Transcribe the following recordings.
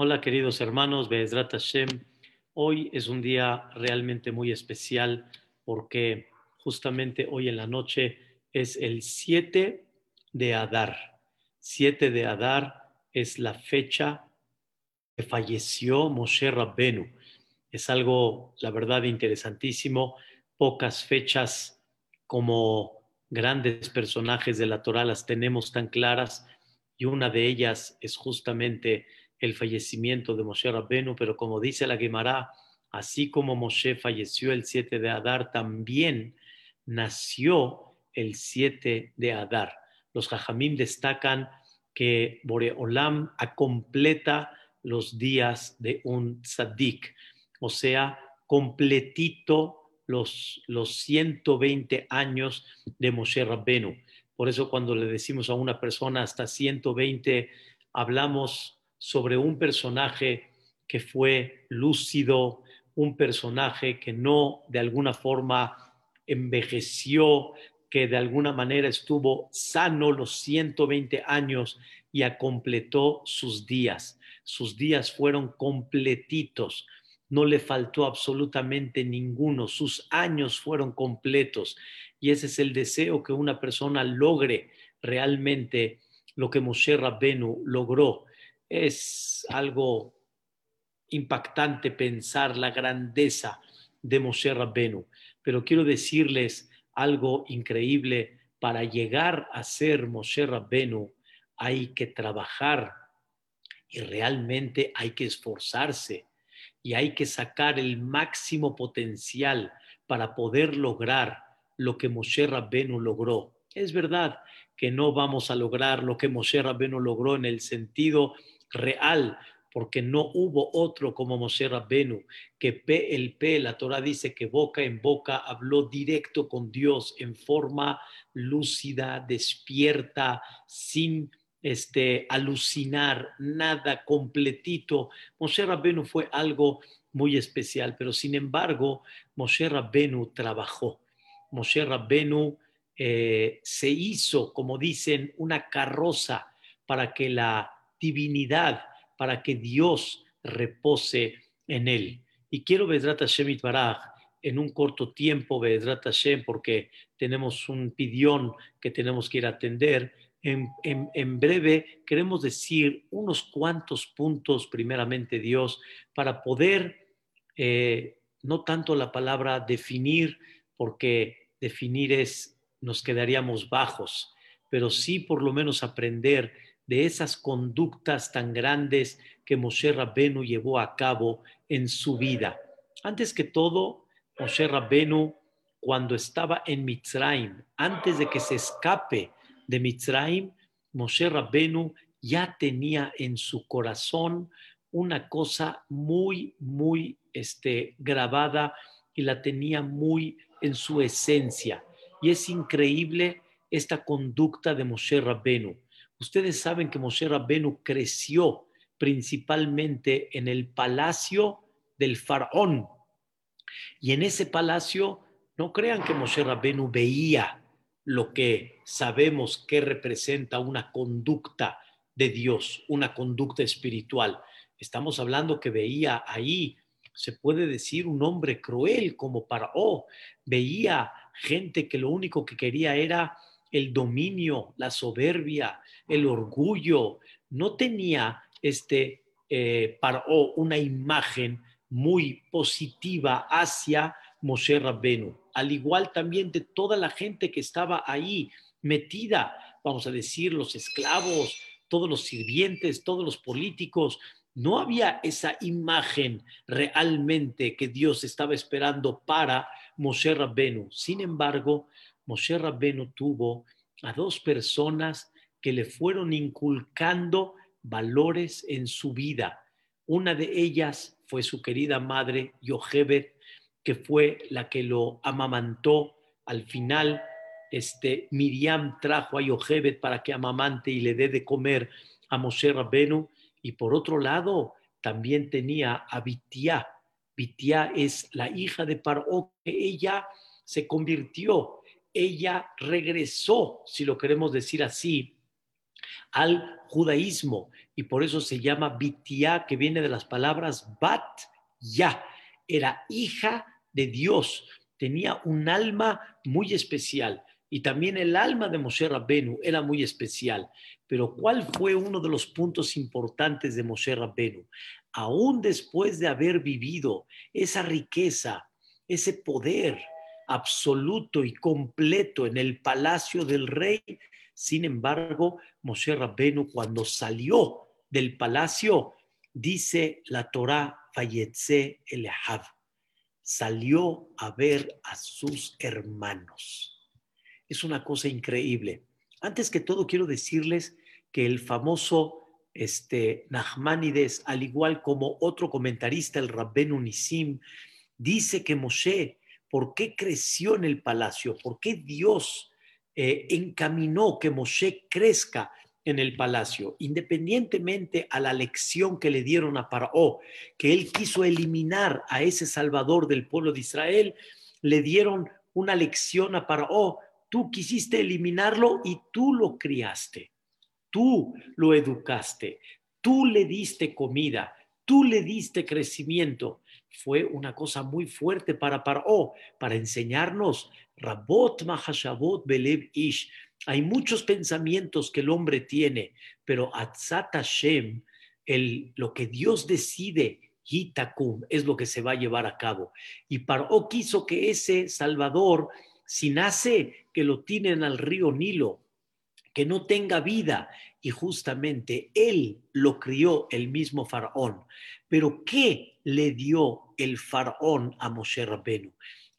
Hola queridos hermanos, Be'ezrat Hashem. Hoy es un día realmente muy especial porque justamente hoy en la noche es el 7 de Adar. 7 de Adar es la fecha que falleció Moshe Rabbenu. Es algo, la verdad, interesantísimo. Pocas fechas como grandes personajes de la Torah las tenemos tan claras y una de ellas es justamente el fallecimiento de Moshe Rabbenu, pero como dice la Gemara, así como Moshe falleció el 7 de Adar, también nació el 7 de Adar. Los Jajamim destacan que Boreolam completa los días de un tzaddik, o sea, completito los, los 120 años de Moshe Rabbenu. Por eso cuando le decimos a una persona hasta 120, hablamos sobre un personaje que fue lúcido, un personaje que no de alguna forma envejeció, que de alguna manera estuvo sano los 120 años y completó sus días. Sus días fueron completitos, no le faltó absolutamente ninguno, sus años fueron completos. Y ese es el deseo que una persona logre realmente lo que Moshe Rabbenu logró es algo impactante pensar la grandeza de Moshe Rabbenu, pero quiero decirles algo increíble. Para llegar a ser Moshe Rabbenu hay que trabajar y realmente hay que esforzarse y hay que sacar el máximo potencial para poder lograr lo que Moshe Rabbenu logró. Es verdad que no vamos a lograr lo que Moshe Rabbenu logró en el sentido real, porque no hubo otro como Moshe Rabbenu, que P, el P, la Torah dice que boca en boca habló directo con Dios en forma lúcida, despierta, sin este, alucinar, nada completito. Moshe Rabbenu fue algo muy especial, pero sin embargo, Moshe Rabbenu trabajó. Moshe Rabbenu eh, se hizo, como dicen, una carroza para que la divinidad para que Dios repose en él. Y quiero, Vedrat Hashem Baraj, en un corto tiempo, Vedrat Hashem, porque tenemos un pidión que tenemos que ir a atender. En, en, breve queremos decir unos cuantos puntos, primeramente Dios, para poder, eh, no tanto la palabra definir, porque definir es, nos quedaríamos bajos, pero sí por lo menos aprender de esas conductas tan grandes que Moshe Rabbenu llevó a cabo en su vida. Antes que todo, Moshe Rabbenu, cuando estaba en Mitzrayim, antes de que se escape de Mitzrayim, Moshe Rabbenu ya tenía en su corazón una cosa muy, muy este, grabada y la tenía muy en su esencia. Y es increíble esta conducta de Moshe Rabbenu. Ustedes saben que Moshe Rabbenu creció principalmente en el palacio del faraón. Y en ese palacio, no crean que Moshe Rabbenu veía lo que sabemos que representa una conducta de Dios, una conducta espiritual. Estamos hablando que veía ahí, se puede decir, un hombre cruel como Paró. Veía gente que lo único que quería era el dominio, la soberbia, el orgullo. No tenía este eh, una imagen muy positiva hacia Moshe Rabbenu, al igual también de toda la gente que estaba ahí metida, vamos a decir, los esclavos, todos los sirvientes, todos los políticos. No había esa imagen realmente que Dios estaba esperando para Moshe Rabbenu. Sin embargo, Moshe Rabbenu tuvo a dos personas que le fueron inculcando valores en su vida. Una de ellas fue su querida madre, Yochebed, que fue la que lo amamantó. Al final, este, Miriam trajo a Yochebed para que amamante y le dé de comer a Moshe Rabbenu. Y por otro lado, también tenía a Bitiá. Bitiá es la hija de Paró, que ella se convirtió ella regresó, si lo queremos decir así, al judaísmo y por eso se llama Bitia, que viene de las palabras Bat Ya. Era hija de Dios, tenía un alma muy especial y también el alma de Moshe Rabbenu era muy especial. Pero ¿cuál fue uno de los puntos importantes de Moshe Rabbenu? Aún después de haber vivido esa riqueza, ese poder absoluto y completo en el palacio del rey, sin embargo, Moshe Rabbenu cuando salió del palacio, dice la Torah, Fayetze el salió a ver a sus hermanos es una cosa increíble. Antes que todo, quiero decirles que el famoso este, Nachmanides, al igual como otro comentarista, el Rabben Unisim, dice que Moshe, ¿por qué creció en el palacio? ¿Por qué Dios eh, encaminó que Moshe crezca en el palacio? Independientemente a la lección que le dieron a Paró, que él quiso eliminar a ese salvador del pueblo de Israel, le dieron una lección a Paró Tú quisiste eliminarlo y tú lo criaste. Tú lo educaste. Tú le diste comida. Tú le diste crecimiento. Fue una cosa muy fuerte para Paró, para enseñarnos. Rabot Mahashabot Belev Ish. Hay muchos pensamientos que el hombre tiene, pero Atzat Hashem, el, lo que Dios decide, Hitakum, es lo que se va a llevar a cabo. Y Paró quiso que ese Salvador si nace, que lo tienen al río Nilo, que no tenga vida. Y justamente él lo crió el mismo faraón. Pero ¿qué le dio el faraón a Moshe Rabbenu?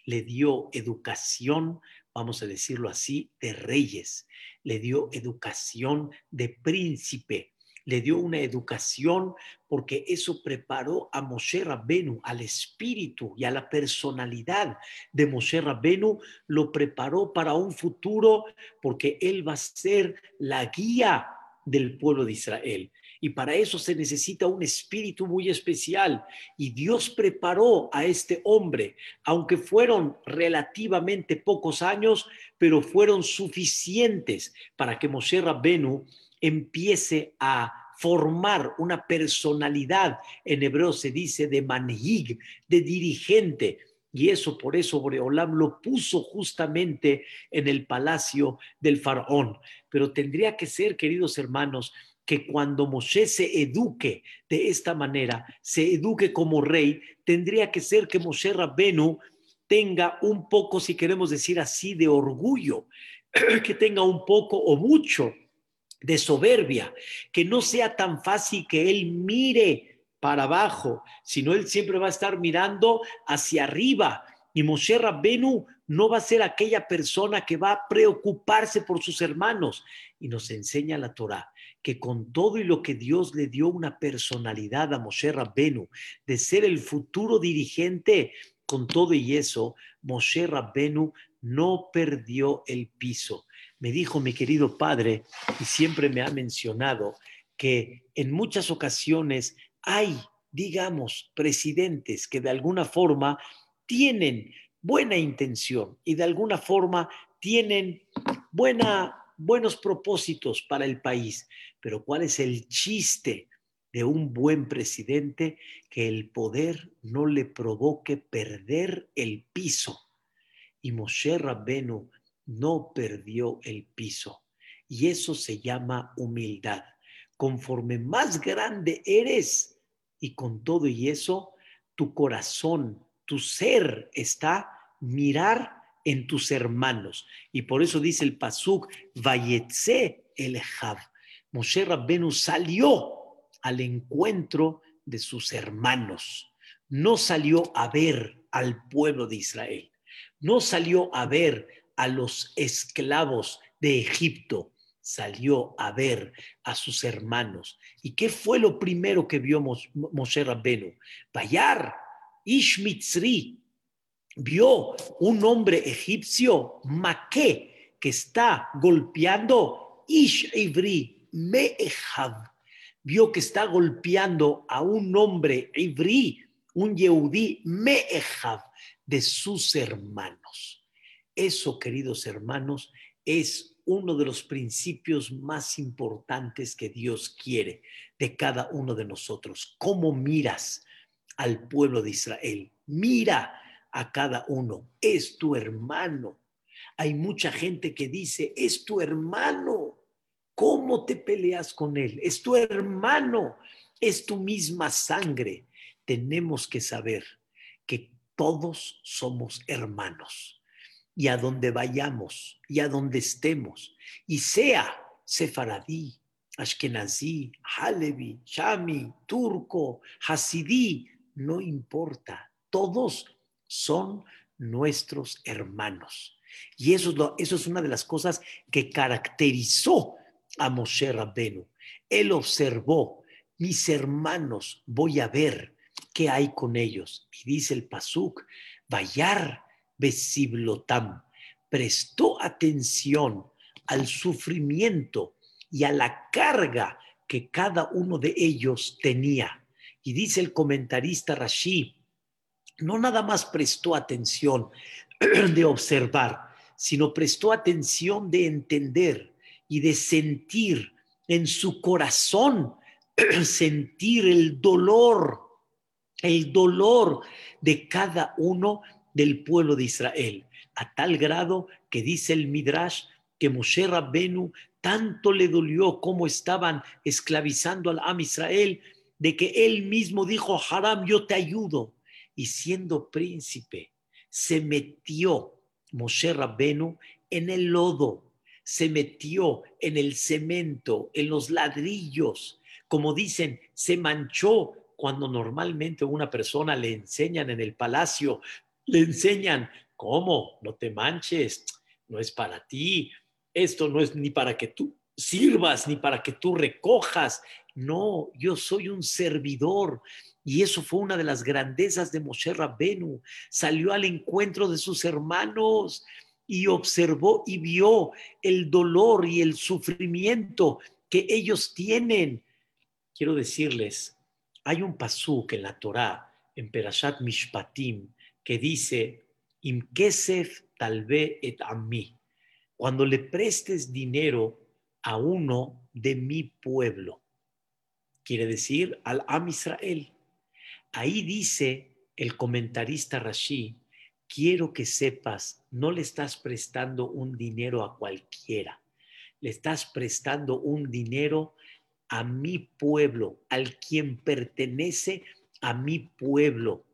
Le dio educación, vamos a decirlo así, de reyes. Le dio educación de príncipe le dio una educación porque eso preparó a Moshe Rabbenu, al espíritu y a la personalidad de Moshe Rabbenu, lo preparó para un futuro porque él va a ser la guía del pueblo de Israel. Y para eso se necesita un espíritu muy especial. Y Dios preparó a este hombre, aunque fueron relativamente pocos años, pero fueron suficientes para que Moshe Rabbenu empiece a formar una personalidad, en hebreo se dice de manhig, de dirigente, y eso por eso Boreolam lo puso justamente en el palacio del faraón. Pero tendría que ser, queridos hermanos, que cuando Moshe se eduque de esta manera, se eduque como rey, tendría que ser que Moshe Rabbenu tenga un poco, si queremos decir así, de orgullo, que tenga un poco o mucho de soberbia, que no sea tan fácil que él mire para abajo, sino él siempre va a estar mirando hacia arriba. Y Moshe Rabbenu no va a ser aquella persona que va a preocuparse por sus hermanos. Y nos enseña la Torah que con todo y lo que Dios le dio una personalidad a Moshe Rabbenu de ser el futuro dirigente, con todo y eso, Moshe Rabbenu no perdió el piso. Me dijo mi querido padre, y siempre me ha mencionado, que en muchas ocasiones hay, digamos, presidentes que de alguna forma tienen buena intención y de alguna forma tienen buena, buenos propósitos para el país. Pero ¿cuál es el chiste de un buen presidente? Que el poder no le provoque perder el piso. Y Moshe Rabbenu no perdió el piso. Y eso se llama humildad. Conforme más grande eres y con todo y eso, tu corazón, tu ser está mirar en tus hermanos. Y por eso dice el Pasuk, Vayetze el Jav. Moshe Rabbenu salió al encuentro de sus hermanos. No salió a ver al pueblo de Israel. No salió a ver a los esclavos de Egipto, salió a ver a sus hermanos. ¿Y qué fue lo primero que vio Moshe Rabbenu? Bayar, Ishmitzri, vio un hombre egipcio, Maqué, que está golpeando Ish Ivri, Me'ehav. Vio que está golpeando a un hombre Ivri, un Yehudí, Me'ehav, de sus hermanos. Eso, queridos hermanos, es uno de los principios más importantes que Dios quiere de cada uno de nosotros. ¿Cómo miras al pueblo de Israel? Mira a cada uno. Es tu hermano. Hay mucha gente que dice, es tu hermano. ¿Cómo te peleas con él? Es tu hermano. Es tu misma sangre. Tenemos que saber que todos somos hermanos. Y a donde vayamos y a donde estemos, y sea sefaradí, ashkenazí, halevi, shami, turco, hasidí, no importa, todos son nuestros hermanos. Y eso es, es una de las cosas que caracterizó a Moshe Rabbenu. Él observó, mis hermanos, voy a ver qué hay con ellos. Y dice el Pasuk, Vayar Besiblotam, prestó atención al sufrimiento y a la carga que cada uno de ellos tenía. Y dice el comentarista Rashi, no nada más prestó atención de observar, sino prestó atención de entender y de sentir en su corazón, sentir el dolor, el dolor de cada uno del pueblo de Israel, a tal grado que dice el Midrash que Moshe Rabbenu tanto le dolió cómo estaban esclavizando al Am Israel, de que él mismo dijo, Haram, yo te ayudo. Y siendo príncipe, se metió Moshe Rabbenu en el lodo, se metió en el cemento, en los ladrillos. Como dicen, se manchó cuando normalmente una persona le enseñan en el palacio, le enseñan, ¿cómo? No te manches, no es para ti, esto no es ni para que tú sirvas, ni para que tú recojas, no, yo soy un servidor. Y eso fue una de las grandezas de Moshe Rabbenu. Salió al encuentro de sus hermanos y observó y vio el dolor y el sufrimiento que ellos tienen. Quiero decirles, hay un pasuk en la Torá, en Perashat Mishpatim, que dice, Imkesef talve et mí. Cuando le prestes dinero a uno de mi pueblo, quiere decir al Am Israel. Ahí dice el comentarista Rashi, quiero que sepas, no le estás prestando un dinero a cualquiera, le estás prestando un dinero a mi pueblo, al quien pertenece a mi pueblo.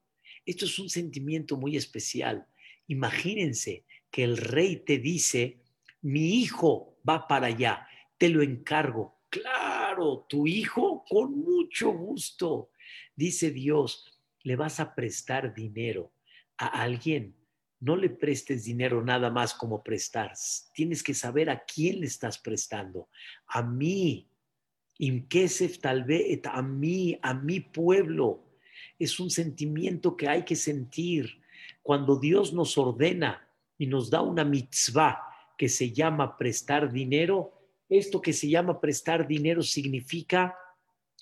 Esto es un sentimiento muy especial. Imagínense que el rey te dice, mi hijo va para allá, te lo encargo. Claro, tu hijo con mucho gusto. Dice Dios, le vas a prestar dinero a alguien. No le prestes dinero nada más como prestar. Tienes que saber a quién le estás prestando. A mí. Imkesef tal vez a mí, a mi pueblo. Es un sentimiento que hay que sentir. Cuando Dios nos ordena y nos da una mitzvah que se llama prestar dinero, esto que se llama prestar dinero significa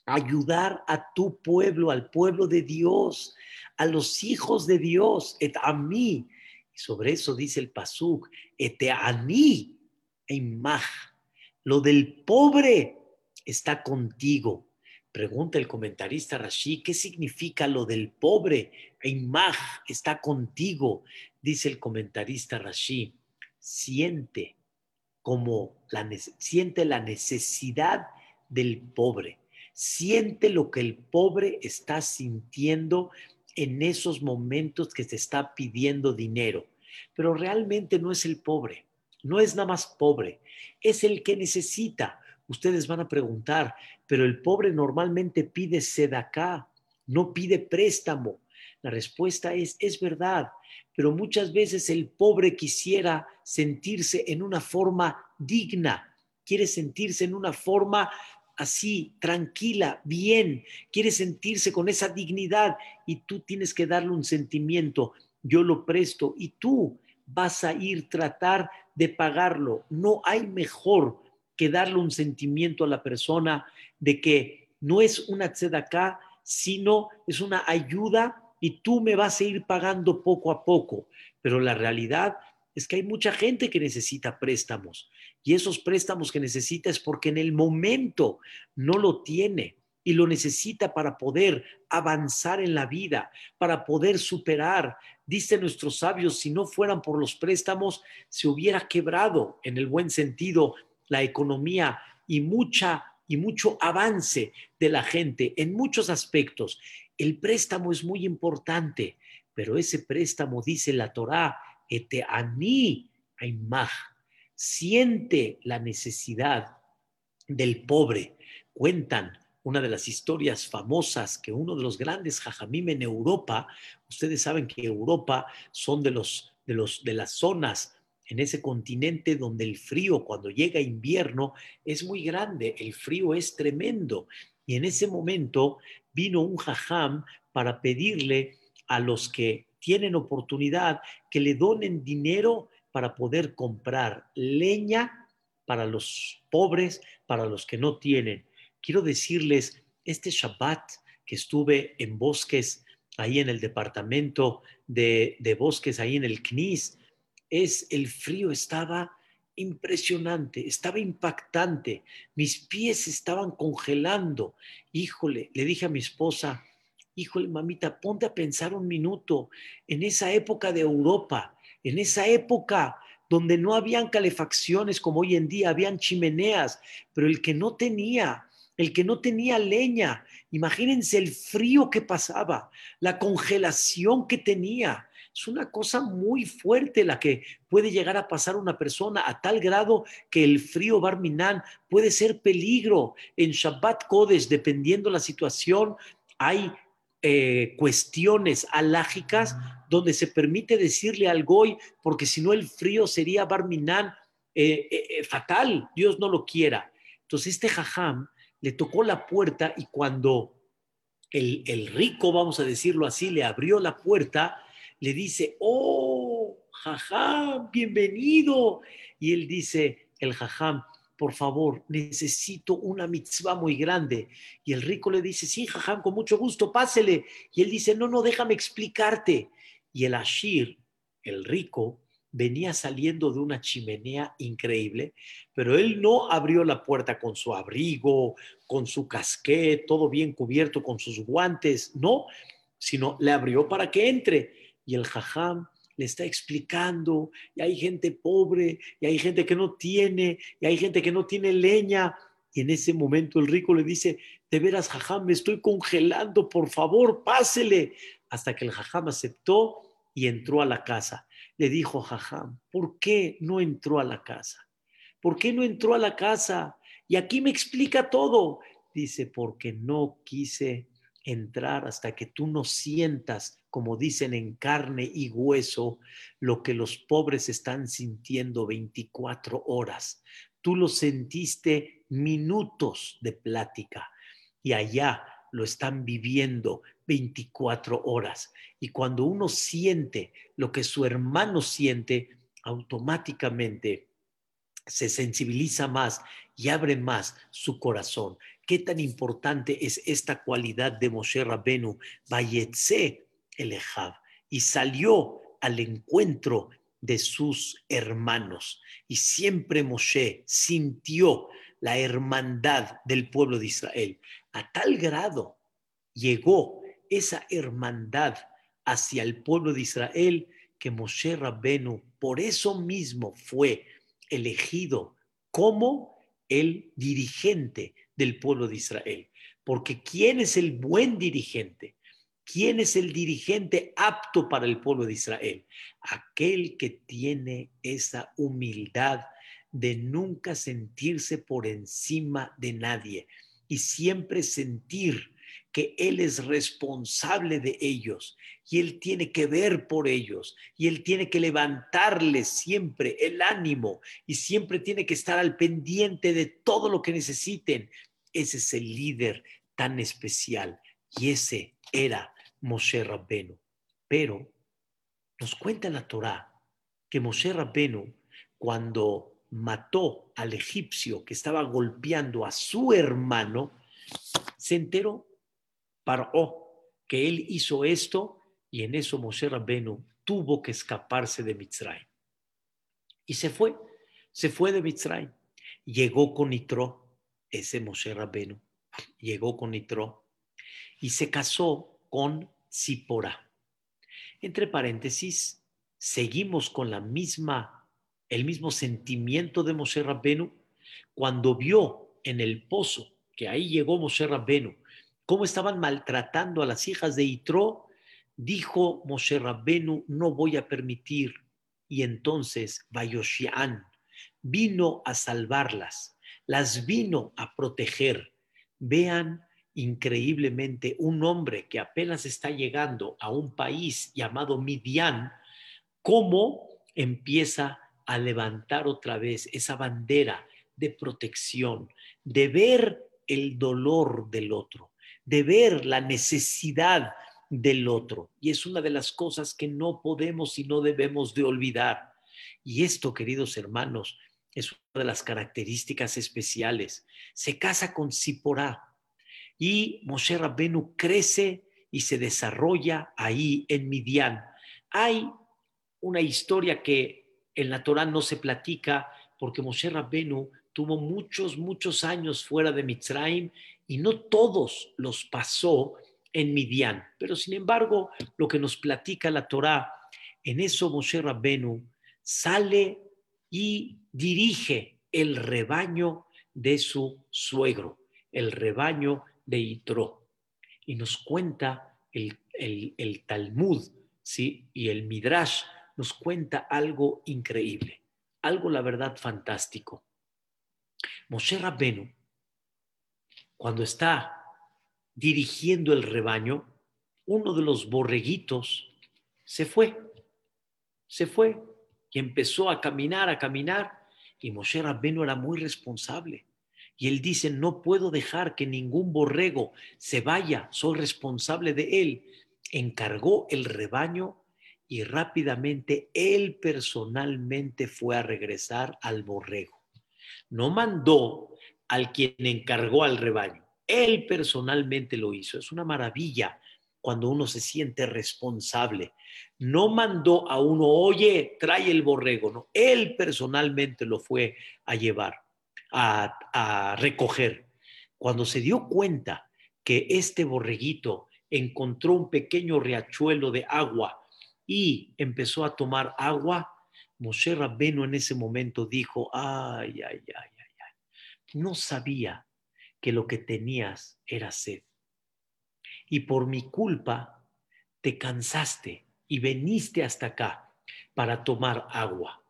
ayudar a tu pueblo, al pueblo de Dios, a los hijos de Dios, et a mí. Y sobre eso dice el Pasuk, et a mí, imaj. Lo del pobre está contigo. Pregunta el comentarista Rashi, ¿qué significa lo del pobre? Imaj está contigo. Dice el comentarista Rashi, siente como la, siente la necesidad del pobre, siente lo que el pobre está sintiendo en esos momentos que se está pidiendo dinero, pero realmente no es el pobre, no es nada más pobre, es el que necesita. Ustedes van a preguntar, pero el pobre normalmente pide sedacá, no pide préstamo. La respuesta es, es verdad, pero muchas veces el pobre quisiera sentirse en una forma digna, quiere sentirse en una forma así, tranquila, bien, quiere sentirse con esa dignidad y tú tienes que darle un sentimiento, yo lo presto y tú vas a ir tratar de pagarlo. No hay mejor que darle un sentimiento a la persona de que no es una tzedakah, sino es una ayuda y tú me vas a ir pagando poco a poco. Pero la realidad es que hay mucha gente que necesita préstamos Y esos préstamos que necesita es porque en el momento no lo tiene y lo necesita para poder avanzar en la vida, para poder superar. Dicen nuestros sabios, si no fueran por los préstamos, se hubiera quebrado en el buen sentido la economía y mucha y mucho avance de la gente en muchos aspectos. El préstamo es muy importante, pero ese préstamo dice la Torá, ete ani aimaj, siente la necesidad del pobre. Cuentan una de las historias famosas que uno de los grandes jajamim en Europa, ustedes saben que Europa son de, los, de, los, de las zonas en ese continente donde el frío cuando llega invierno es muy grande, el frío es tremendo. Y en ese momento vino un jajam para pedirle a los que tienen oportunidad que le donen dinero para poder comprar leña para los pobres, para los que no tienen quiero decirles, este Shabbat que estuve en bosques, ahí en el departamento de, bosques, ahí en el CNIS, es el frío estaba impresionante, estaba impactante, mis pies estaban congelando. Híjole, le dije a mi esposa, híjole, mamita, ponte a pensar un minuto en esa época de Europa, en esa época donde no habían calefacciones como hoy en día, habían chimeneas, pero el que no tenía el que no tenía leña. Imagínense el frío que pasaba, la congelación que tenía. Es una cosa muy fuerte la que puede llegar a pasar una persona a tal grado que el frío Barminan puede ser peligro. En Shabbat Kodesh, dependiendo la situación, hay eh, cuestiones alágicas donde se permite decirle al Goy, porque si no el frío sería Barminan eh, eh, fatal, Dios no lo quiera. Entonces este jajam le tocó la puerta y cuando el, rico, vamos a decirlo así, le abrió la puerta, le dice, oh, jajam, bienvenido. Y él dice, el jajam, por favor, necesito una mitzvah muy grande. Y el rico le dice, sí, jajam, con mucho gusto, pásele. Y él dice, no, no, déjame explicarte. Y el ashir, el rico, venía saliendo de una chimenea increíble, pero él no abrió la puerta con su abrigo, con su casqué, todo bien cubierto, con sus guantes, no, sino le abrió para que entre. Y el jajam le está explicando, y hay gente pobre, y hay gente que no tiene, y hay gente que no tiene leña. Y en ese momento el rico le dice, de veras, jajam, me estoy congelando, por favor, pásele. Hasta que el jajam aceptó y entró a la casa le dijo Jajam, ¿por qué no entró a la casa? ¿Por qué no entró a la casa? Y aquí me explica todo. Dice, porque no quise entrar hasta que tú no sientas, como dicen en carne y hueso, lo que los pobres están sintiendo 24 horas. Tú lo sentiste minutos de plática y allá lo están viviendo 24 horas. Y cuando uno siente lo que su hermano siente, automáticamente se sensibiliza más y abre más su corazón. Qué tan importante es esta cualidad de Moshe Rabenu, Bayetse Y salió al encuentro de sus hermanos. Y siempre Moshe sintió la hermandad del pueblo de Israel. A tal grado llegó esa hermandad hacia el pueblo de Israel que Moshe Rabbenu por eso mismo fue elegido como el dirigente del pueblo de Israel. Porque ¿quién es el buen dirigente? ¿Quién es el dirigente apto para el pueblo de Israel? Aquel que tiene esa humildad de nunca sentirse por encima de nadie y siempre sentir que Él es responsable de ellos y Él tiene que ver por ellos y Él tiene que levantarles siempre el ánimo y siempre tiene que estar al pendiente de todo lo que necesiten. Ese es el líder tan especial y ese era Moshe Rabbenu. Pero nos cuenta la Torá que Moshe Rabbenu cuando mató al egipcio que estaba golpeando a su hermano, se enteró, paró, que él hizo esto y en eso Moshe Rabbenu tuvo que escaparse de Mitzray. Y se fue, se fue de Mitzrayim. Llegó con Nitro, ese Moshe Rabbenu, llegó con Nitro y se casó con Zipora. Entre paréntesis, seguimos con la misma, el mismo sentimiento de Moshe Rabbenu cuando vio en el pozo que ahí llegó Moshe Rabbenu, cómo estaban maltratando a las hijas de Itro, dijo Moshe Rabbenu, no voy a permitir. Y entonces Bayoshian vino a salvarlas, las vino a proteger. Vean increíblemente un hombre que apenas está llegando a un país llamado Midian, cómo empieza a levantar otra vez esa bandera de protección, de ver el dolor del otro, de ver la necesidad del otro. Y es una de las cosas que no podemos y no debemos de olvidar. Y esto, queridos hermanos, es una de las características especiales. Se casa con Ziporá y Moshe Rabbenu crece y se desarrolla ahí en Midian. Hay una historia que en la Torah no se platica porque Moshe Rabbenu tuvo muchos, muchos años fuera de Mitzrayim y no todos los pasó en Midian. Pero sin embargo, lo que nos platica la Torá, en eso Moshe Rabbenu sale y dirige el rebaño de su suegro, el rebaño de. Y nos cuenta el, el Talmud ¿sí? y el Midrash, nos cuenta algo increíble, algo la verdad fantástico. Moshe Rabbenu, cuando está dirigiendo el rebaño, uno de los borreguitos se fue, se fue y empezó a caminar, a caminar, y Moshe Rabbenu era muy responsable. Y él dice, no puedo dejar que ningún borrego se vaya, soy responsable de él. Encargó el rebaño y rápidamente él personalmente fue a regresar al borrego no mandó al quien encargó al rebaño. Él personalmente lo hizo. Es una maravilla cuando uno se siente responsable. No mandó a uno, oye, trae el borrego. No, él personalmente lo fue a llevar, a, recoger. Cuando se dio cuenta que este borreguito encontró un pequeño riachuelo de agua y empezó a tomar agua, Moshe Rabbeno en ese momento dijo, ay, ay, ay, ay, ay, no sabía que lo que tenías era sed. Y por mi culpa te cansaste y veniste hasta acá para tomar agua.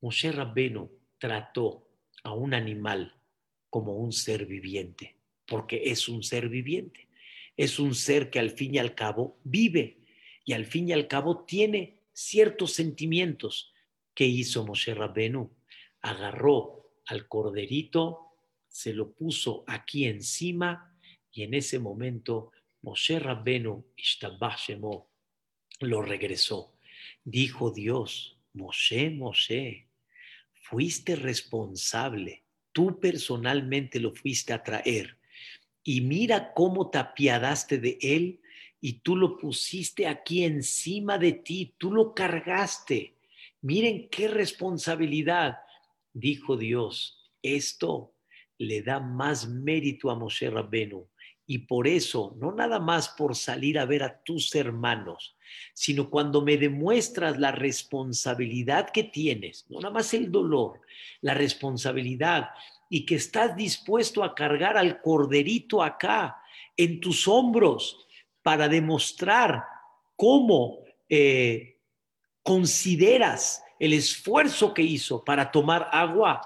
Moshe Rabbeno trató a un animal como un ser viviente, porque es un ser viviente. Es un ser que al fin y al cabo vive y al fin y al cabo tiene ciertos sentimientos, ¿Qué hizo Moshe Rabbenu? Agarró al corderito, se lo puso aquí encima y en ese momento Moshe Rabbenu lo regresó. Dijo Dios, Moshe, Moshe, fuiste responsable, tú personalmente lo fuiste a traer y mira cómo te apiadaste de él y tú lo pusiste aquí encima de ti, tú lo cargaste. Miren qué responsabilidad, dijo Dios. Esto le da más mérito a Moshe Rabbenu. Y por eso, no nada más por salir a ver a tus hermanos, sino cuando me demuestras la responsabilidad que tienes, no nada más el dolor, la responsabilidad y que estás dispuesto a cargar al corderito acá, en tus hombros, para demostrar cómo eh, consideras el esfuerzo que hizo para tomar agua,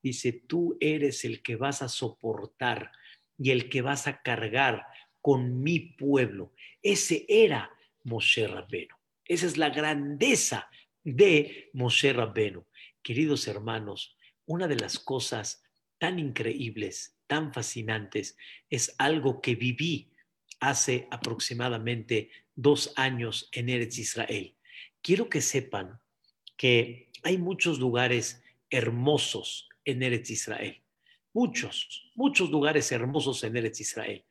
dice, tú eres el que vas a soportar y el que vas a cargar con mi pueblo. Ese era Moshe Rabbeno. Esa es la grandeza de Moshe Rabbeno. Queridos hermanos, una de las cosas tan increíbles, tan fascinantes, es algo que viví hace aproximadamente dos años en Eretz Israel quiero que sepan que hay muchos lugares hermosos en Eretz Israel. Muchos, muchos lugares hermosos en Eretz Israel.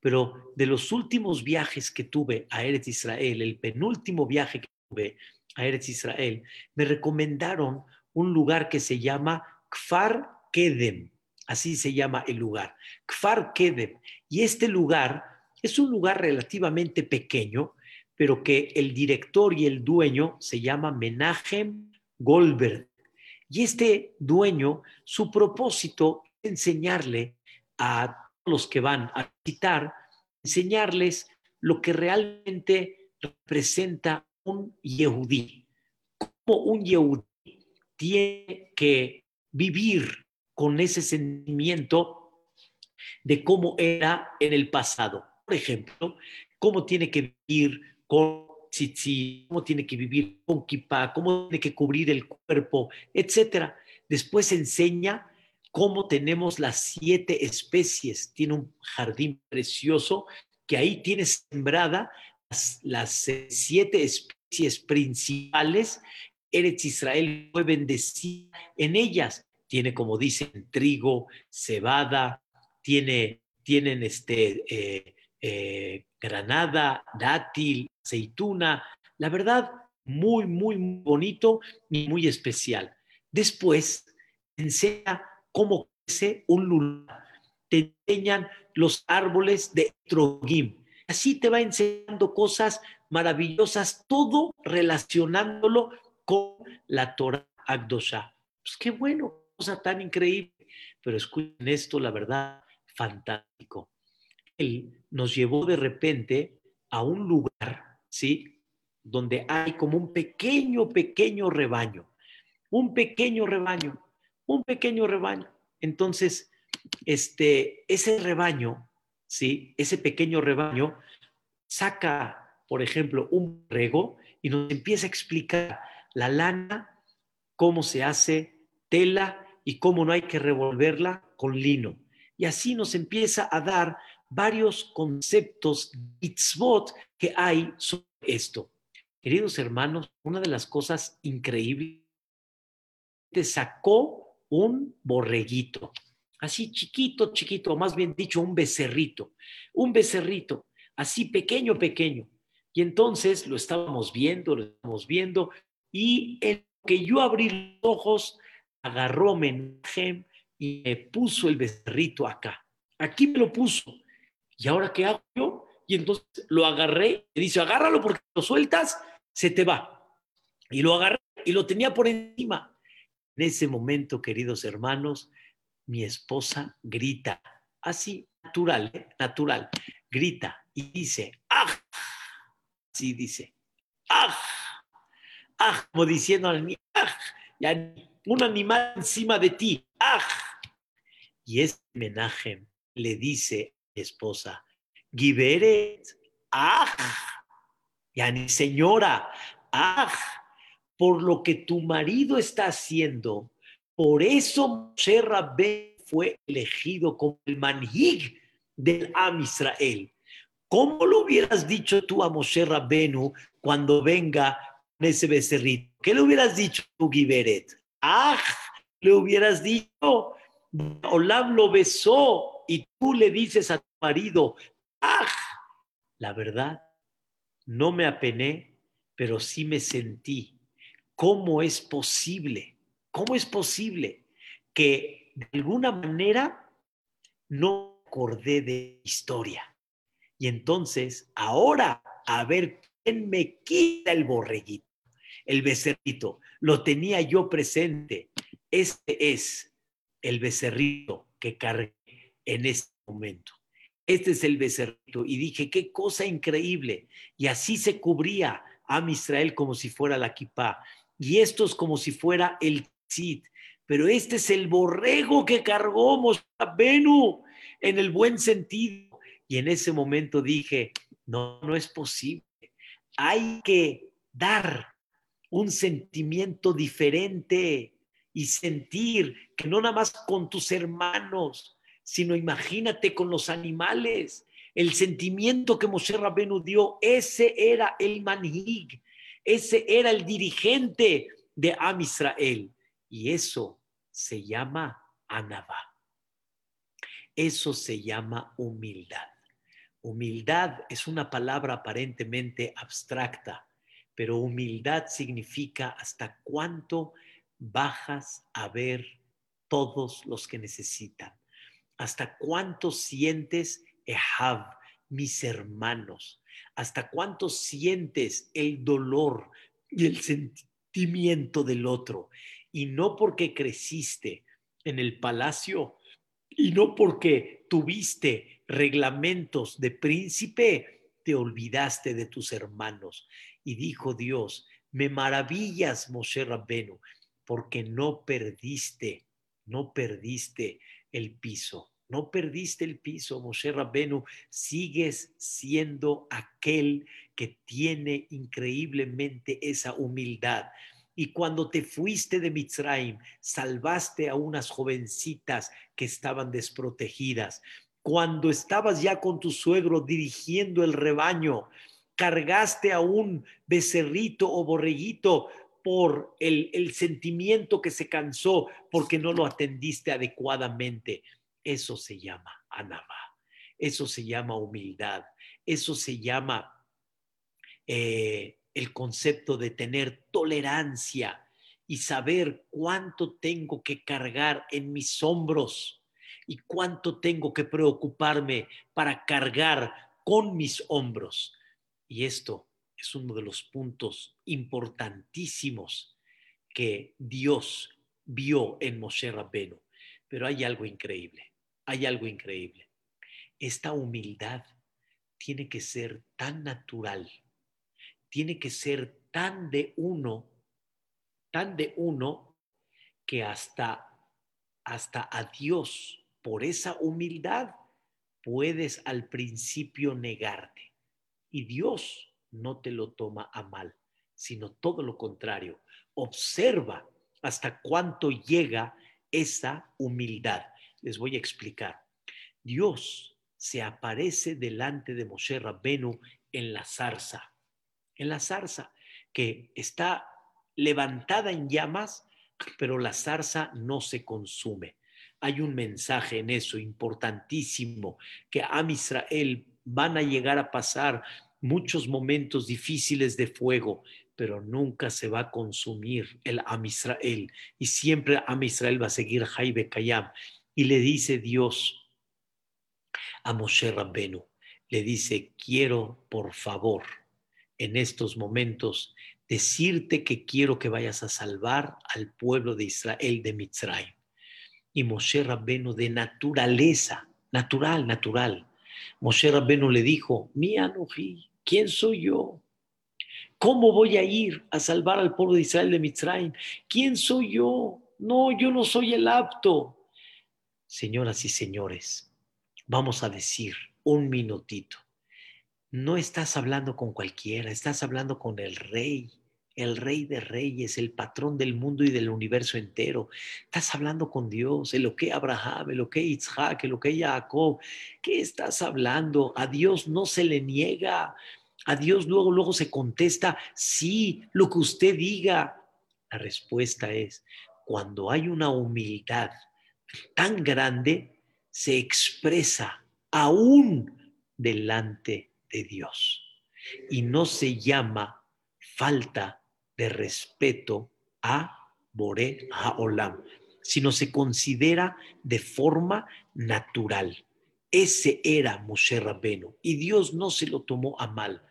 Pero de los últimos viajes que tuve a Eretz Israel, el penúltimo viaje que tuve a Eretz Israel, me recomendaron un lugar que se llama Kfar Kedem, así se llama el lugar, Kfar Kedem. Y este lugar es un lugar relativamente pequeño, pero que el director y el dueño se llama Menachem Goldberg. Y este dueño, su propósito enseñarle a los que van a visitar, enseñarles lo que realmente representa un Yehudí. Cómo un Yehudí tiene que vivir con ese sentimiento de cómo era en el pasado. Por ejemplo, cómo tiene que vivir con tzitzit, cómo tiene que vivir con kippah, cómo tiene que cubrir el cuerpo, etcétera. Después enseña cómo tenemos las siete especies. Tiene un jardín precioso que ahí tiene sembrada las, siete especies principales. Eretz Israel fue bendecida en ellas. Tiene, como dicen, trigo, cebada, tiene, tienen este, eh, eh, granada, dátil, aceituna. La verdad, muy, muy, muy bonito y muy especial. Después enseña cómo crece un lugar. Te enseñan los árboles de Trogim. Así te va enseñando cosas maravillosas, todo relacionándolo con la Torah Agdosha. Pues qué bueno, cosa tan increíble. Pero escuchen esto, la verdad, fantástico. Él nos llevó de repente a un lugar, ¿sí? Donde hay como un pequeño, pequeño rebaño. Un pequeño rebaño un pequeño rebaño. Entonces, este, ese rebaño, ¿sí? Ese pequeño rebaño saca, por ejemplo, un rego y nos empieza a explicar la lana, cómo se hace tela y cómo no hay que revolverla con lino. Y así nos empieza a dar varios conceptos, mitzvot, que hay sobre esto. Queridos hermanos, una de las cosas increíbles sacó un borreguito, así chiquito, chiquito, más bien dicho, un becerrito, un becerrito, así pequeño, pequeño. Y entonces lo estábamos viendo, lo estábamos viendo, y el que yo abrí los ojos, agarró Menajem y me puso el becerrito acá. Aquí me lo puso. ¿Y ahora qué hago yo? Y entonces lo agarré, y dice, agárralo porque lo sueltas, se te va. Y lo agarré y lo tenía por encima. En ese momento, queridos hermanos, mi esposa grita, así, natural, ¿eh? natural, grita y dice, ¡ah! Sí, dice, ¡ah! ¡ah! Como diciendo al niño, ¡ah! Un animal encima de ti, ¡ah! Y ese homenaje le dice a mi esposa, Giberet, ¡ah! Yani, señora, ¡ah! Por lo que tu marido está haciendo. Por eso Moshe Rabbe fue elegido como el manhig del Am Israel. ¿Cómo lo hubieras dicho tú a Moshe Rabbenu cuando venga ese becerrito? ¿Qué le hubieras dicho tú, Giberet? ¡Ah! Le hubieras dicho, Olam lo besó y tú le dices a tu marido, ¡ah! La verdad, no me apené, pero sí me sentí ¿Cómo es posible? ¿Cómo es posible que de alguna manera no acordé de historia? Y entonces, ahora, a ver quién me quita el borreguito, el becerrito. Lo tenía yo presente. Este es el becerrito que cargué en este momento. Este es el becerrito. Y dije, qué cosa increíble. Y así se cubría a Israel como si fuera la kipá y esto es como si fuera el Tzit. Pero este es el borrego que cargó Moshe en el buen sentido. Y en ese momento dije, no, no es posible. Hay que dar un sentimiento diferente y sentir que no nada más con tus hermanos, sino imagínate con los animales. El sentimiento que Moshe Rabenu dio, ese era el manhig, ese era el dirigente de Am Israel. Y eso se llama Anabá. Eso se llama humildad. Humildad es una palabra aparentemente abstracta, pero humildad significa hasta cuánto bajas a ver todos los que necesitan. ¿Hasta cuánto sientes, Ehab, mis hermanos? ¿Hasta cuánto sientes el dolor y el sentimiento del otro? Y no porque creciste en el palacio y no porque tuviste reglamentos de príncipe, te olvidaste de tus hermanos. Y dijo Dios, me maravillas, Moshe Rabbenu, porque no perdiste, no perdiste el piso. No perdiste el piso, Moshe Rabbenu, sigues siendo aquel que tiene increíblemente esa humildad. Y cuando te fuiste de Mitzrayim, salvaste a unas jovencitas que estaban desprotegidas. Cuando estabas ya con tu suegro dirigiendo el rebaño, cargaste a un becerrito o borreguito por el, el sentimiento que se cansó porque no lo atendiste adecuadamente. Eso se llama anamá, eso se llama humildad, eso se llama eh, el concepto de tener tolerancia y saber cuánto tengo que cargar en mis hombros y cuánto tengo que preocuparme para cargar con mis hombros. Y esto es uno de los puntos importantísimos que Dios vio en Moshe Rabbenu. Pero hay algo increíble, hay algo increíble. Esta humildad tiene que ser tan natural, tiene que ser tan de uno, tan de uno, que hasta, hasta a Dios, por esa humildad, puedes al principio negarte. Y Dios no te lo toma a mal, sino todo lo contrario. Observa hasta cuánto llega esa humildad. Les voy a explicar. Dios se aparece delante de Moshe Rabbenu en la zarza, en la zarza que está levantada en llamas, pero la zarza no se consume. Hay un mensaje en eso importantísimo, que a Israel van a llegar a pasar muchos momentos difíciles de fuego, pero nunca se va a consumir el Am Israel y siempre Am Israel va a seguir Jaibe Kayam. Y le dice Dios a Moshe Rabbenu, le dice, quiero por favor en estos momentos decirte que quiero que vayas a salvar al pueblo de Israel de Mitzrayim. Y Moshe Rabbenu de naturaleza, natural, natural. Moshe Rabbenu le dijo, mi Anoji, ¿quién soy yo? ¿Cómo voy a ir a salvar al pueblo de Israel de Mitzrayim? ¿Quién soy yo? No, yo no soy el apto. Señoras y señores, vamos a decir un minutito. No estás hablando con cualquiera, estás hablando con el rey, el rey de reyes, el patrón del mundo y del universo entero. Estás hablando con Dios, el que Abraham, el que Isaac, el que Jacob. ¿Qué estás hablando? A Dios no se le niega. A Dios luego, luego se contesta, sí, lo que usted diga. La respuesta es, cuando hay una humildad tan grande, se expresa aún delante de Dios. Y no se llama falta de respeto a Bore Haolam, sino se considera de forma natural. Ese era Moshe Rabbenu y Dios no se lo tomó a mal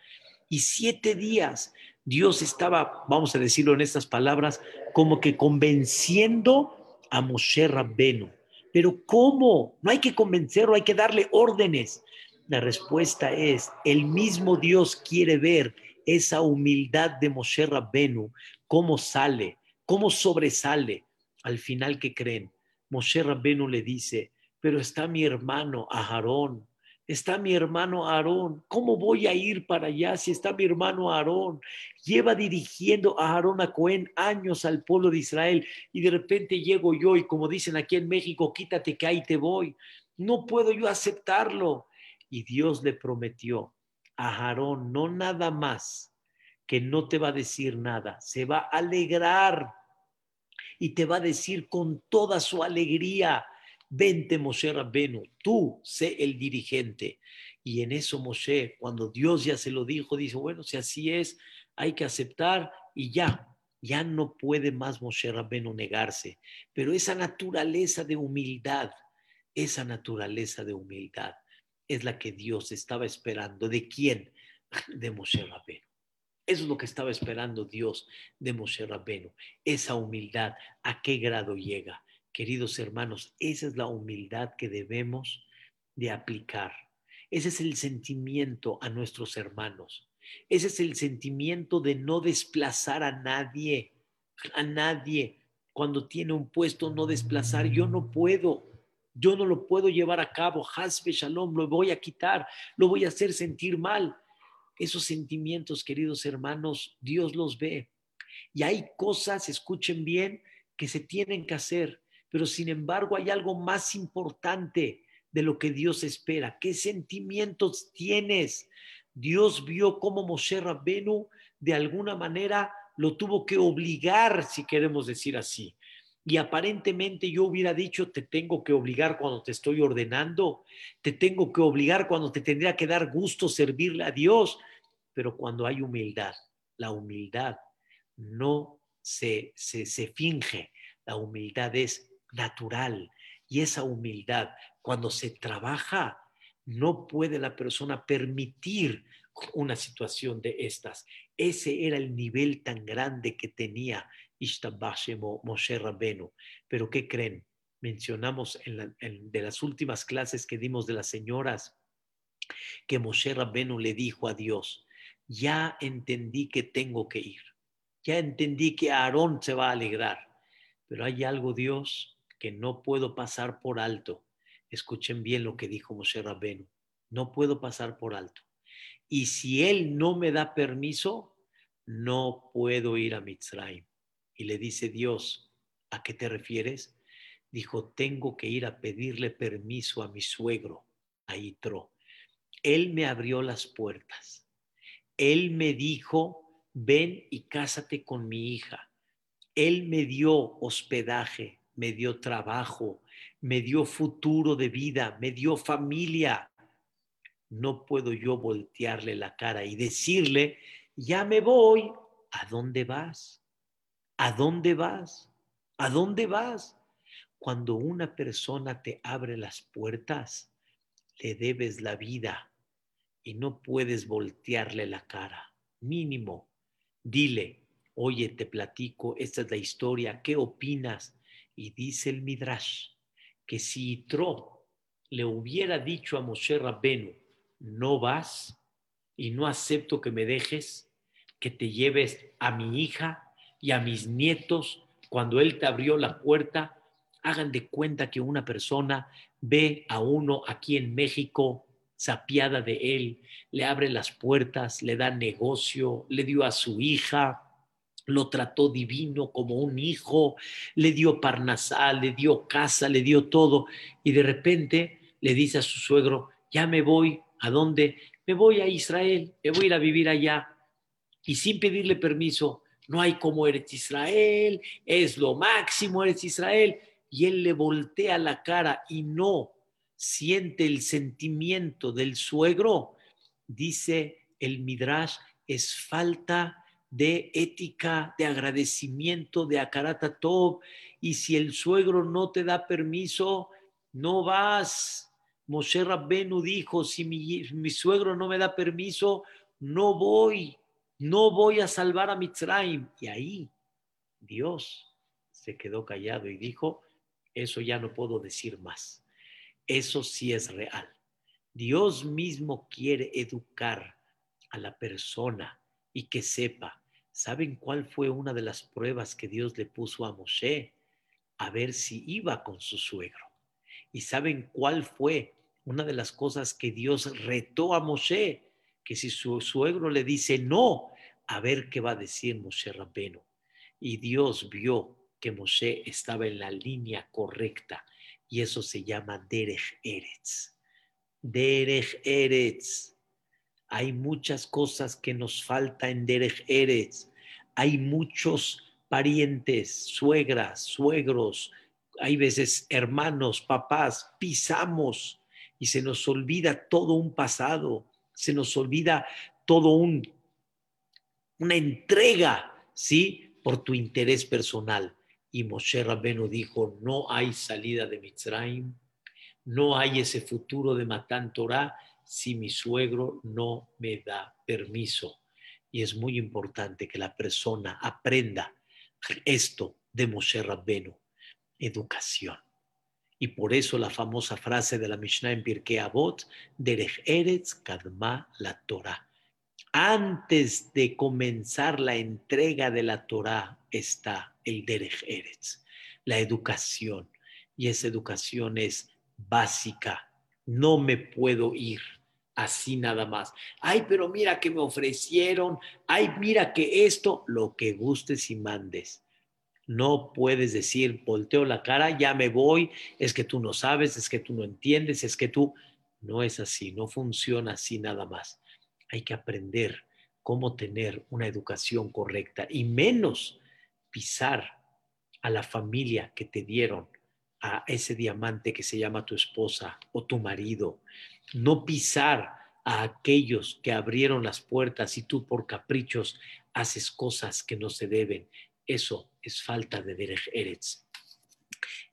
y siete días Dios estaba, vamos a decirlo en estas palabras, como que convenciendo a Moshe Rabbenu. Pero ¿cómo? No hay que convencerlo, hay que darle órdenes. La respuesta es, el mismo Dios quiere ver esa humildad de Moshe Rabbenu, cómo sale, cómo sobresale. Al final, ¿qué creen? Moshe Rabbenu le dice, pero está mi hermano Aharón, está mi hermano Aarón. ¿Cómo voy a ir para allá si está mi hermano Aarón? Lleva dirigiendo a Aarón a Cohen años al pueblo de Israel y de repente llego yo y como dicen aquí en México, quítate que ahí te voy. No puedo yo aceptarlo. Y Dios le prometió a Aarón no nada más que no te va a decir nada, se va a alegrar y te va a decir con toda su alegría, vente Moshe Rabbenu, tú sé el dirigente. Y en eso Moshe, cuando Dios ya se lo dijo, dice, bueno, si así es, hay que aceptar y ya. Ya no puede más Moshe Rabbeinu negarse, pero esa naturaleza de humildad, esa naturaleza de humildad es la que Dios estaba esperando. ¿De quién? De Moshe Rabbeinu. Eso es lo que estaba esperando Dios de Moshe Rabbeinu. Esa humildad, ¿a qué grado llega? Queridos hermanos, esa es la humildad que debemos de aplicar. Ese es el sentimiento a nuestros hermanos. Ese es el sentimiento de no desplazar a nadie, a nadie. Cuando tiene un puesto, no desplazar. Yo no puedo, yo no lo puedo llevar a cabo. Hasbe Shalom, lo voy a quitar, lo voy a hacer sentir mal. Esos sentimientos, queridos hermanos, Dios los ve. Y hay cosas, escuchen bien, que se tienen que hacer, pero sin embargo hay algo más importante de lo que Dios espera. ¿Qué sentimientos tienes? Dios vio cómo Moshe Rabbenu de alguna manera lo tuvo que obligar, si queremos decir así. Y aparentemente yo hubiera dicho, te tengo que obligar cuando te estoy ordenando, te tengo que obligar cuando te tendría que dar gusto servirle a Dios, pero cuando hay humildad, la humildad no se, se, se finge, la humildad es natural. Y esa humildad, cuando se trabaja, no puede la persona permitir una situación de estas. Ese era el nivel tan grande que tenía Ishtabashemo Moshe Rabenu. Pero ¿qué creen? Mencionamos en, de las últimas clases que dimos de las señoras que Moshe Rabenu le dijo a Dios, ya entendí que tengo que ir, ya entendí que Aarón se va a alegrar, pero hay algo Dios que no puedo pasar por alto Escuchen bien lo que dijo Moshe Rabbenu. No puedo pasar por alto. Y si él no me da permiso, no puedo ir a Mitzrayim. Y le dice Dios, ¿a qué te refieres? Dijo, tengo que ir a pedirle permiso a mi suegro, a Itro. Él me abrió las puertas. Él me dijo, ven y cásate con mi hija. Él me dio hospedaje, me dio trabajo, me dio futuro de vida, me dio familia. No puedo yo voltearle la cara y decirle, ya me voy. ¿A dónde vas? ¿A dónde vas? ¿A dónde vas? Cuando una persona te abre las puertas, le debes la vida y no puedes voltearle la cara. Mínimo, dile, oye, te platico, esta es la historia, ¿qué opinas? Y dice el Midrash, que si Itro le hubiera dicho a Moshe Rabbenu, no vas y no acepto que me dejes, que te lleves a mi hija y a mis nietos, cuando él te abrió la puerta, hagan de cuenta que una persona ve a uno aquí en México sapiada de él, le abre las puertas, le da negocio, le dio a su hija, lo trató divino como un hijo, le dio parnasal, le dio casa, le dio todo, y de repente le dice a su suegro, ya me voy, ¿a dónde? Me voy a Israel, me voy a ir a vivir allá. Y sin pedirle permiso, no hay como eres Israel, es lo máximo eres Israel. Y él le voltea la cara y no siente el sentimiento del suegro, dice el Midrash, es falta de ética, de agradecimiento, de akarata top. Y si el suegro no te da permiso, no vas. Moshe Rabbenu dijo, si mi, mi, suegro no me da permiso, no voy, no voy a salvar a Mitzrayim. Y ahí Dios se quedó callado y dijo, eso ya no puedo decir más. Eso sí es real. Dios mismo quiere educar a la persona y que sepa. ¿Saben cuál fue una de las pruebas que Dios le puso a Moshe? A ver si iba con su suegro. ¿Y saben cuál fue una de las cosas que Dios retó a Moshe? Que si su suegro le dice no, a ver qué va a decir Moshe Rabbeno. Y Dios vio que Moshe estaba en la línea correcta y eso se llama Derech Eretz. Derech Eretz. Hay muchas cosas que nos falta en Derech Eretz. Hay muchos parientes, suegras, suegros, hay veces hermanos, papás, pisamos y se nos olvida todo un pasado, se nos olvida todo un una entrega, ¿sí? por tu interés personal. Y Moshe Rabbenu dijo, no hay salida de Mitzrayim, no hay ese futuro de Matán Torah si mi suegro no me da permiso. Y es muy importante que la persona aprenda esto de Moshe Rabbenu, educación. Y por eso la famosa frase de la Mishnah en Pirkei Avot, Derech Eretz Kadma la Torah. Antes de comenzar la entrega de la Torah está el Derech Eretz, la educación. Y esa educación es básica. No me puedo ir así nada más. Ay, pero mira que me ofrecieron. Ay, mira que esto, lo que gustes y mandes. No puedes decir, volteo la cara, ya me voy, es que tú no sabes, es que tú no entiendes, es que tú... No es así, no funciona así nada más. Hay que aprender cómo tener una educación correcta y menos pisar a la familia que te dieron, a ese diamante que se llama tu esposa o tu marido. No pisar a aquellos que abrieron las puertas y tú por caprichos haces cosas que no se deben. Eso es falta de Derech Eretz.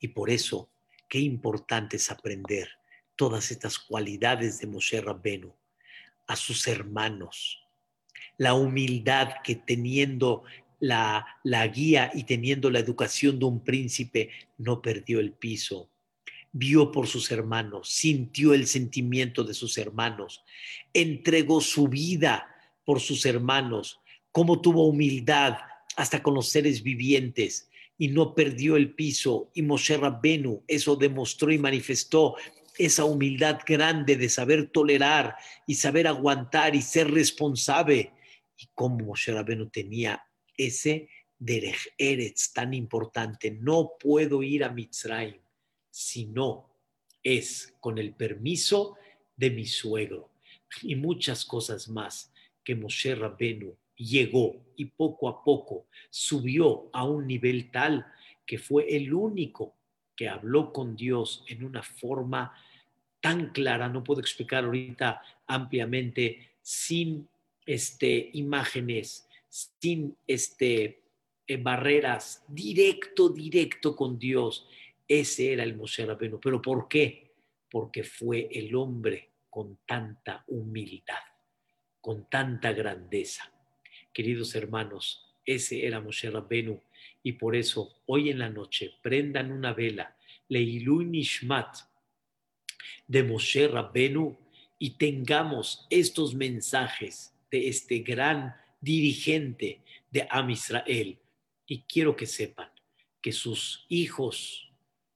Y por eso, qué importante es aprender todas estas cualidades de Moshe Rabbenu a sus hermanos. La humildad que teniendo la, la guía y teniendo la educación de un príncipe no perdió el piso. Vio por sus hermanos, sintió el sentimiento de sus hermanos, entregó su vida por sus hermanos, cómo tuvo humildad hasta con los seres vivientes y no perdió el piso. Y Moshe Rabbenu eso demostró y manifestó esa humildad grande de saber tolerar y saber aguantar y ser responsable. Y cómo Moshe Rabbenu tenía ese Derech Eretz tan importante. No puedo ir a Mitzrayim si no es con el permiso de mi suegro. Y muchas cosas más que Moshe Rabbenu llegó y poco a poco subió a un nivel tal que fue el único que habló con Dios en una forma tan clara, no puedo explicar ahorita ampliamente, sin este, imágenes, sin este, eh, barreras, directo, directo con Dios. Ese era el Moshe Rabbeinu. ¿Pero por qué? Porque fue el hombre con tanta humildad, con tanta grandeza. Queridos hermanos, ese era Moshe Rabbenu y por eso hoy en la noche prendan una vela, Leilu Nishmat de Moshe Rabbenu y tengamos estos mensajes de este gran dirigente de Am Israel. Y quiero que sepan que sus hijos,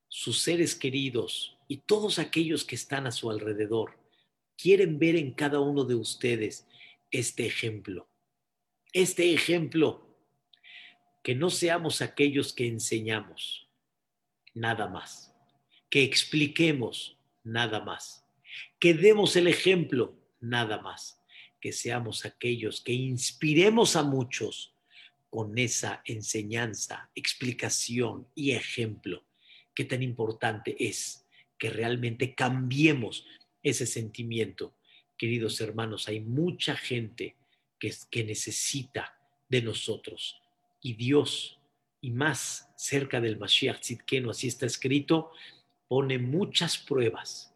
sus seres queridos y todos aquellos que están a su alrededor quieren ver en cada uno de ustedes este ejemplo. Este ejemplo, que no seamos aquellos que enseñamos, nada más, que expliquemos, nada más, que demos el ejemplo, nada más, que seamos aquellos que inspiremos a muchos con esa enseñanza, explicación y ejemplo. Qué tan importante es que realmente cambiemos ese sentimiento. Queridos hermanos, hay mucha gente que, que necesita de nosotros. Y Dios, y más cerca del Mashiach Tzidkenu, así está escrito, pone muchas pruebas,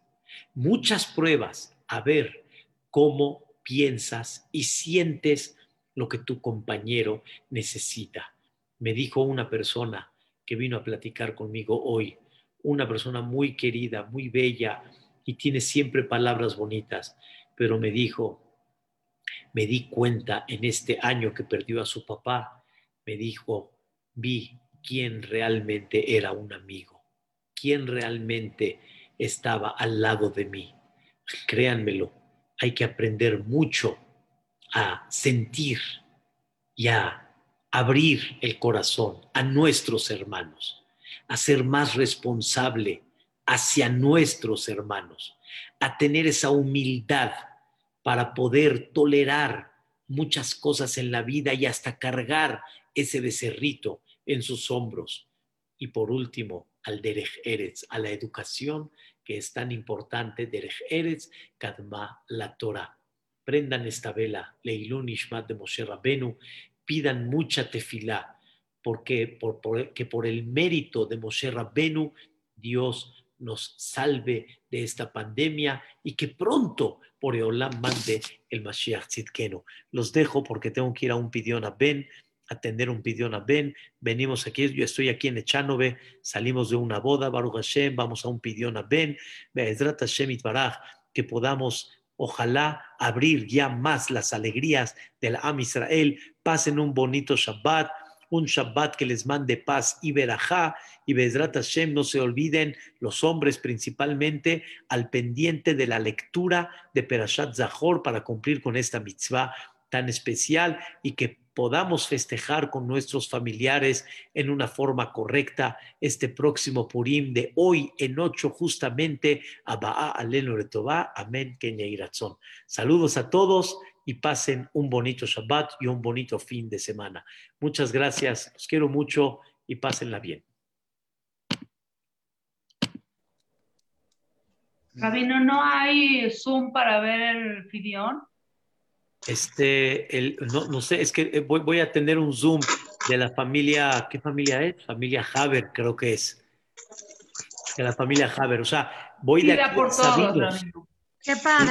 muchas pruebas a ver cómo piensas y sientes lo que tu compañero necesita. Me dijo una persona que vino a platicar conmigo hoy, una persona muy querida, muy bella y tiene siempre palabras bonitas, pero me dijo, me di cuenta en este año que perdió a su papá, me dijo, vi quién realmente era un amigo, quién realmente estaba al lado de mí. Créanmelo, hay que aprender mucho a sentir y a abrir el corazón a nuestros hermanos, a ser más responsable hacia nuestros hermanos, a tener esa humildad para poder tolerar muchas cosas en la vida y hasta cargar ese becerrito en sus hombros. Y por último, al Derech Eretz, a la educación que es tan importante, Derech Eretz, Kadma la Torah. Prendan esta vela, Leilun Ishmat de Moshe Rabenu, pidan mucha tefilá porque por, que por el mérito de Moshe Rabbenu, Dios nos salve de esta pandemia y que pronto por Eolam mande el Mashiach Tzidkenu. Los dejo porque tengo que ir a un pidión a Ben, atender un pidión a Ben. Venimos aquí, yo estoy aquí en Echanove, salimos de una boda, Baruch Hashem, vamos a un pidión a Ben, Be'ezrat Hashem Itbaraj, que podamos Ojalá abrir ya más las alegrías del Am Israel. Pasen un bonito Shabbat, un Shabbat que les mande paz y verajá. Y Bezrat Hashem, no se olviden, los hombres principalmente, al pendiente de la lectura de Perashat Zahor para cumplir con esta mitzvah tan especial y que podamos festejar con nuestros familiares en una forma correcta este próximo Purim de hoy en ocho justamente a Ba'a Alenu Retová. Amén, Kenya Iratzón. Saludos a todos y pasen un bonito Shabbat y un bonito fin de semana. Muchas gracias, los quiero mucho y pásenla bien. Rabino, ¿no hay Zoom para ver el Fidión? Este, el, no, no sé, es que eh, voy, voy, a tener un Zoom de la familia, ¿qué familia es? Familia Haber, creo que es. De la familia Haber, o sea, voy de aquí todos, Qué padre.